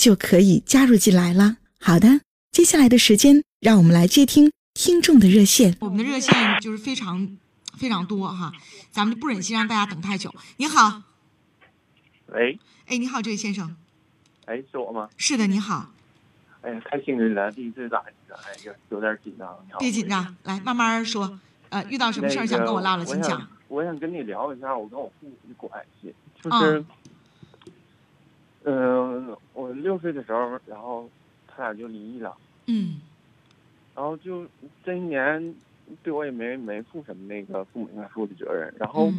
就可以加入进来了。好的，接下来的时间，让我们来接听听众的热线。我们的热线就是非常非常多哈，咱们就不忍心让大家等太久。你好，喂，哎，你好，这位先生，哎，是我吗？是的，你好，哎呀，太幸运了，第一次打哎呀，有点紧张。别紧张，来慢慢说。呃，遇到什么事儿想跟我唠唠，请讲。我想跟你聊一下我跟我父母的关系，就是，嗯，我六岁的时候，然后他俩就离异了。嗯。然后就这一年，对我也没没负什么那个父母应该负的责任。然后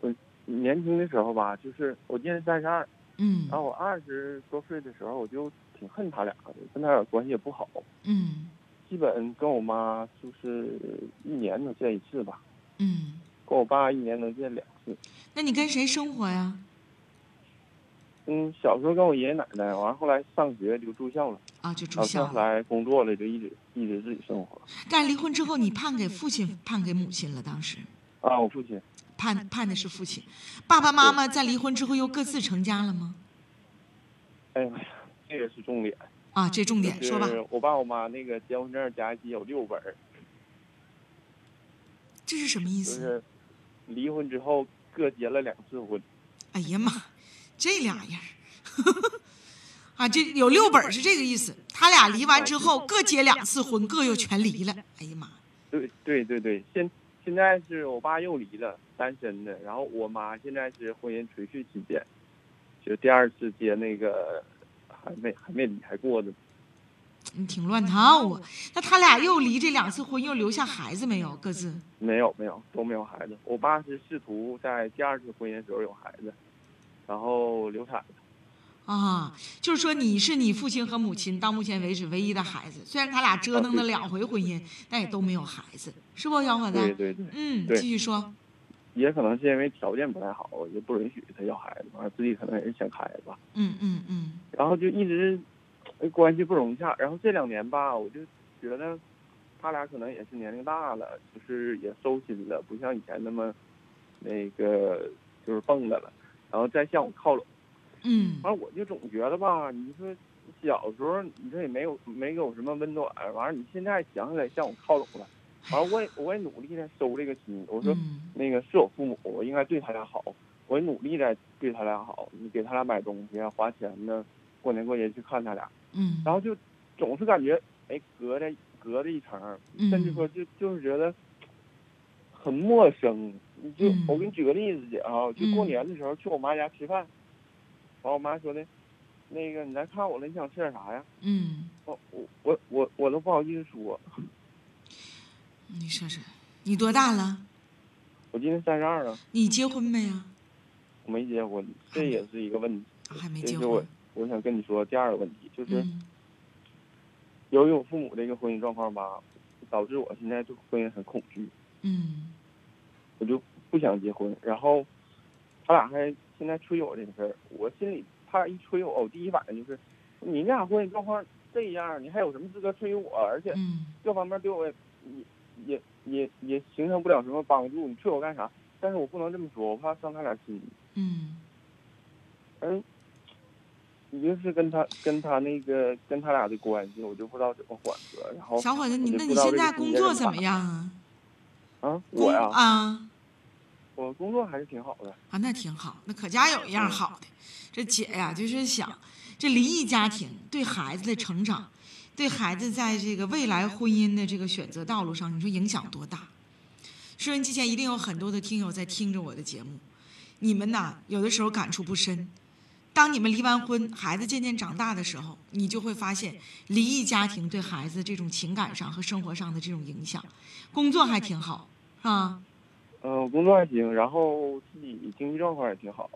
我年轻的时候吧，就是我今年三十二。嗯。然后我二十多岁的时候，我就挺恨他俩的，跟他俩关系也不好。嗯。基本跟我妈就是一年能见一次吧。嗯。跟我爸一年能见两次。那你跟谁生活呀？嗯，小时候跟我爷爷奶奶，完后来上学就住校了。啊，就住校。后来工作了，就一直一直自己生活。但离婚之后，你判给父亲，判给母亲了？当时。啊，我父亲。判判的是父亲，爸爸妈妈在离婚之后又各自成家了吗？哎呀，这个是重点。啊，这重点说吧。我爸我妈那个结婚证加一起有六本这是什么意思？就是离婚之后各结了两次婚。哎呀妈，这俩样 啊，这有六本是这个意思。他俩离完之后各结两次婚，各又全离了。哎呀妈。对对对对，现现在是我爸又离了，单身的。然后我妈现在是婚姻存续期间，就第二次结那个。还没还没离还过呢，你挺乱套啊！那他俩又离这两次婚，又留下孩子没有？各自没有没有都没有孩子。我爸是试图在第二次婚姻时候有孩子，然后流产了。啊，就是说你是你父亲和母亲到目前为止唯一的孩子。虽然他俩折腾了两回婚姻，但也都没有孩子，是不，小伙子？对对对。嗯，继续说。也可能是因为条件不太好，也不允许他要孩子，完了自己可能也是想孩子吧。嗯嗯嗯。然后就一直关系不融洽，然后这两年吧，我就觉得他俩可能也是年龄大了，就是也收心了，不像以前那么那个就是蹦跶了，然后再向我靠拢。嗯。完了我就总觉得吧，你说小时候你这也没有没有什么温暖，完了你现在想起来向我靠拢了。完了，我也我也努力在收这个心。我说，那个是我父母，我应该对他俩好。我也努力在对他俩好，你给他俩买东西啊，花钱呢，过年过节去看他俩。嗯。然后就总是感觉，哎，隔着隔着一层，甚至说就就是觉得很陌生。就我给你举个例子姐啊，就过年的时候去我妈家吃饭，完我妈说的，那个你来看我了，你想吃点啥呀？嗯。我我我我我都不好意思说。你说说，你多大了？我今年三十二了。你结婚没呀？我没结婚，这也是一个问题。还没结婚。我我想跟你说第二个问题，就是由于我父母这个婚姻状况吧，导致我现在对婚姻很恐惧。嗯。我就不想结婚，然后他俩还现在催我这个事儿，我心里他一催我，我第一反应就是你俩婚姻状况这样，你还有什么资格催我？而且各方面对我也。也也也形成不了什么帮助，你催我干啥？但是我不能这么说，我怕伤他俩心。嗯。嗯，一个是跟他跟他那个跟他俩的关系，我就不知道怎么缓和。然后小伙子，你那你现在工作怎么样啊？啊，我呀。啊。我工作还是挺好的。啊，那挺好，那可家有一样好的。这姐呀，就是想这离异家庭对孩子的成长，对孩子在这个未来婚姻的这个选择道路上，你说影响多大？收音机前一定有很多的听友在听着我的节目，你们呐有的时候感触不深。当你们离完婚，孩子渐渐长大的时候，你就会发现离异家庭对孩子这种情感上和生活上的这种影响。工作还挺好，是吧？嗯、工作还行，然后自己经济状况也挺好，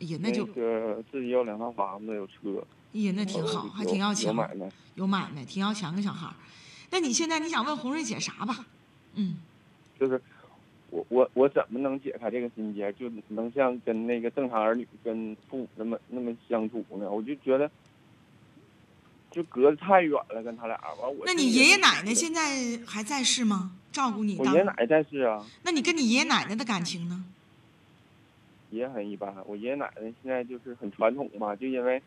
哎呀，那就那个自己有两套房子，有车，哎呀，那挺好，还挺要有强，买卖。有买卖，挺要强个小孩儿。那你现在你想问红瑞姐啥吧？嗯，就是我我我怎么能解开这个心结，就能像跟那个正常儿女跟父母那么那么相处呢？我就觉得就隔得太远了，跟他俩完我。那你爷爷奶奶现在还在世吗？照顾你我爷爷奶奶在世啊，那你跟你爷爷奶奶的感情呢？也很一般。我爷爷奶奶现在就是很传统嘛，就因为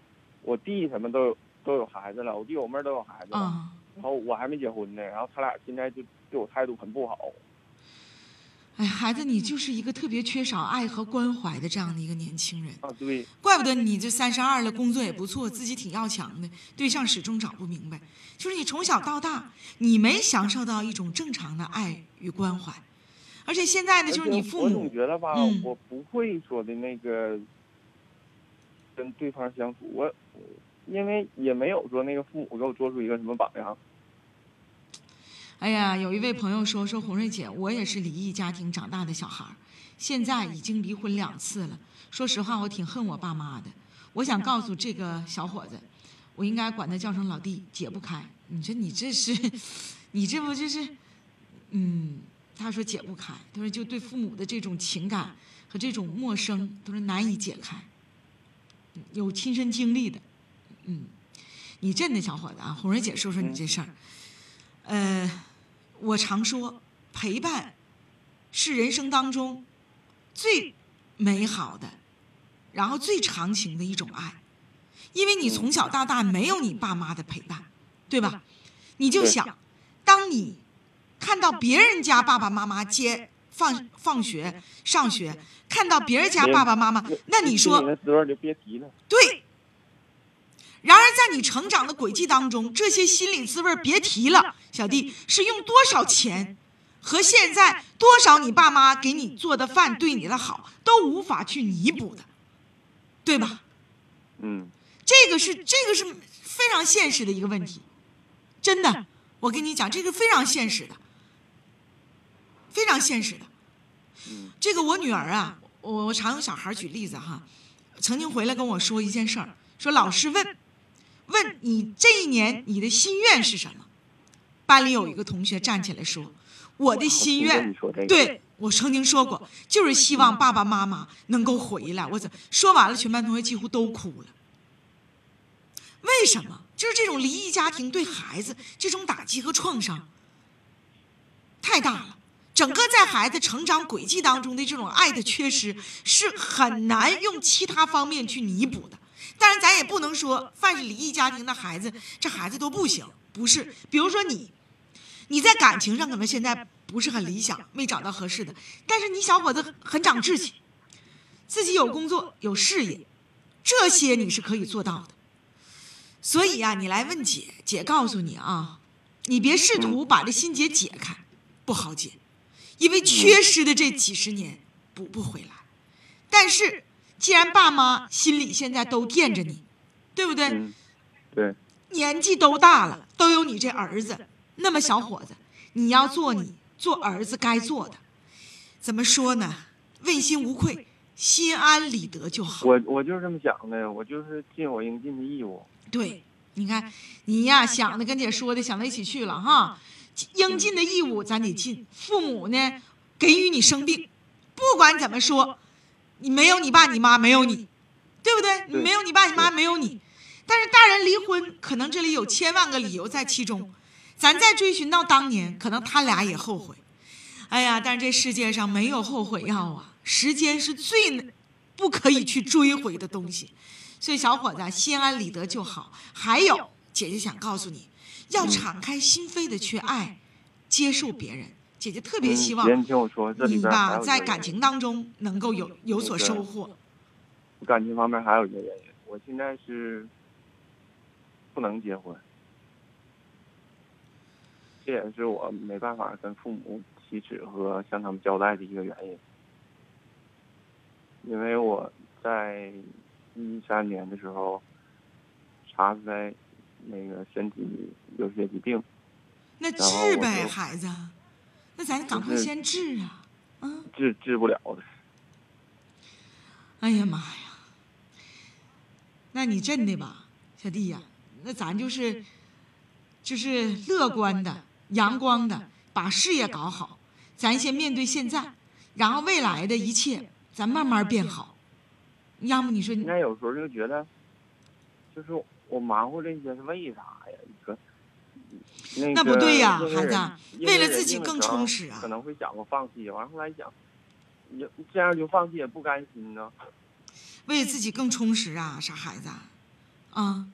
我弟什么都有都有孩子了，我弟我妹都有孩子了，啊、然后我还没结婚呢，然后他俩现在就对我态度很不好。哎，孩子，你就是一个特别缺少爱和关怀的这样的一个年轻人，啊，对，怪不得你这三十二了，工作也不错，自己挺要强的，对象始终找不明白。就是你从小到大，你没享受到一种正常的爱与关怀，而且现在呢，就是你父我总母，觉得吧，嗯我不会说的那个跟对方相处，我因为也没有说那个父母给我做出一个什么榜样。哎呀，有一位朋友说说红瑞姐，我也是离异家庭长大的小孩，现在已经离婚两次了。说实话，我挺恨我爸妈的。我想告诉这个小伙子，我应该管他叫声老弟，解不开。你说你这是，你这不就是，嗯，他说解不开，他说就对父母的这种情感和这种陌生，都是难以解开。有亲身经历的，嗯，你真的小伙子啊，红瑞姐说说你这事儿，呃。我常说，陪伴是人生当中最美好的，然后最长情的一种爱，因为你从小到大没有你爸妈的陪伴，对吧？你就想，当你看到别人家爸爸妈妈接放放学、上学，看到别人家爸爸妈妈，那你说心里的滋味就别提了。对。然而，在你成长的轨迹当中，这些心理滋味儿别提了，小弟是用多少钱和现在多少你爸妈给你做的饭、对你的好都无法去弥补的，对吧？嗯，这个是这个是非常现实的一个问题，真的，我跟你讲，这个非常现实的，非常现实的。嗯这个我女儿啊，我我常用小孩举例子哈，曾经回来跟我说一件事儿，说老师问，问你这一年你的心愿是什么？班里有一个同学站起来说，我的心愿对我曾经说过，就是希望爸爸妈妈能够回来。我怎说完了，全班同学几乎都哭了。为什么？就是这种离异家庭对孩子这种打击和创伤太大了。整个在孩子成长轨迹当中的这种爱的缺失，是很难用其他方面去弥补的。当然，咱也不能说凡是离异家庭的孩子，这孩子都不行，不是。比如说你，你在感情上可能现在不是很理想，没找到合适的，但是你小伙子很长志气，自己有工作有事业，这些你是可以做到的。所以呀、你来问姐，姐告诉你啊，你别试图把这心结解开，不好解，因为缺失的这几十年补不回来。但是，既然爸妈心里现在都惦着你，对不对？嗯，对，年纪都大了，都有你这儿子，那么小伙子，你要做你做儿子该做的。怎么说呢？问心无愧，心安理得就好。我我就是这么想的，我就是尽我应尽的义务。对，你看你呀，想的跟姐说的想到一起去了哈。应尽的义务咱得尽，父母呢给予你生病，不管怎么说，你没有你爸你妈，没有你，对不对？你对没有你爸你妈，没有你。但是大人离婚，可能这里有千万个理由在其中，咱再追寻到当年，可能他俩也后悔。哎呀，但是这世界上没有后悔药啊，时间是最不可以去追回的东西。所以小伙子啊心安理得就好。还有，姐姐想告诉你，要敞开心扉的去爱，接受别人。姐姐特别希望你听我说，这里边还吧在感情当中能够有有所收获。感情方面还有一个原因，我现在是不能结婚，这也是我没办法跟父母启齿和向他们交代的一个原因。因为我在一三年的时候查出来那个身体有些疾病，那治呗，孩子，那咱赶快先治啊！啊，治治不了的。哎呀妈呀！那你真的吧，小弟呀、那咱就是就是乐观的、阳光的，把事业搞好。咱先面对现在，然后未来的一切，咱慢慢变好。要么你说你现在有时候就觉得，就是我忙活这些是为啥呀？你说，那那不对呀孩子为了自己更充实啊可能会想过放弃，完后来想，你这样就放弃也不甘心呢。为了自己更充实啊，傻孩子啊，啊，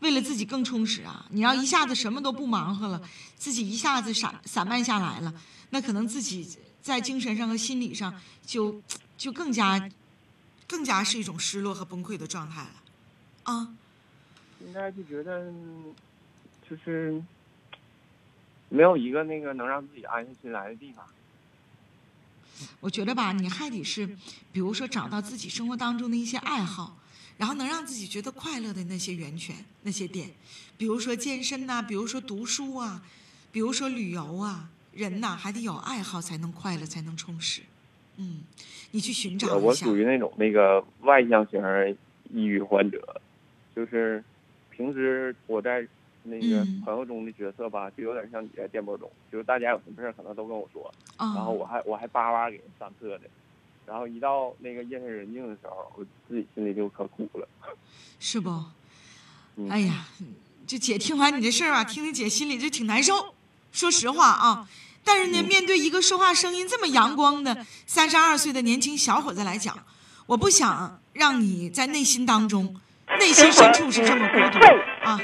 为了自己更充实啊！你要一下子什么都不忙活了，自己一下子散散漫下来了，那可能自己在精神上和心理上就就更加更加是一种失落和崩溃的状态了，啊，现在就觉得，就是没有一个那个能让自己安下心来的地方。我觉得吧，你还得是，比如说找到自己生活当中的一些爱好，然后能让自己觉得快乐的那些源泉、那些点，比如说健身呐、比如说读书啊，比如说旅游啊。人呐，还得有爱好才能快乐，才能充实。嗯，你去寻找一下我属。于那种那个外向型抑郁患者，就是平时我在那个嗯朋友中的角色吧，就有点像你在电波中，就是大家有什么事儿可能都跟我说，啊、然后我还我还叭叭给人上课的，然后一到那个夜深人静的时候，我自己心里就可苦了。是不？嗯哎呀，这姐听完你这事儿吧，听听姐心里就挺难受。说实话啊，但是呢，嗯面对一个说话声音这么阳光的三十二岁的年轻小伙子来讲，我不想让你在内心当中，内心深处是这么孤独啊。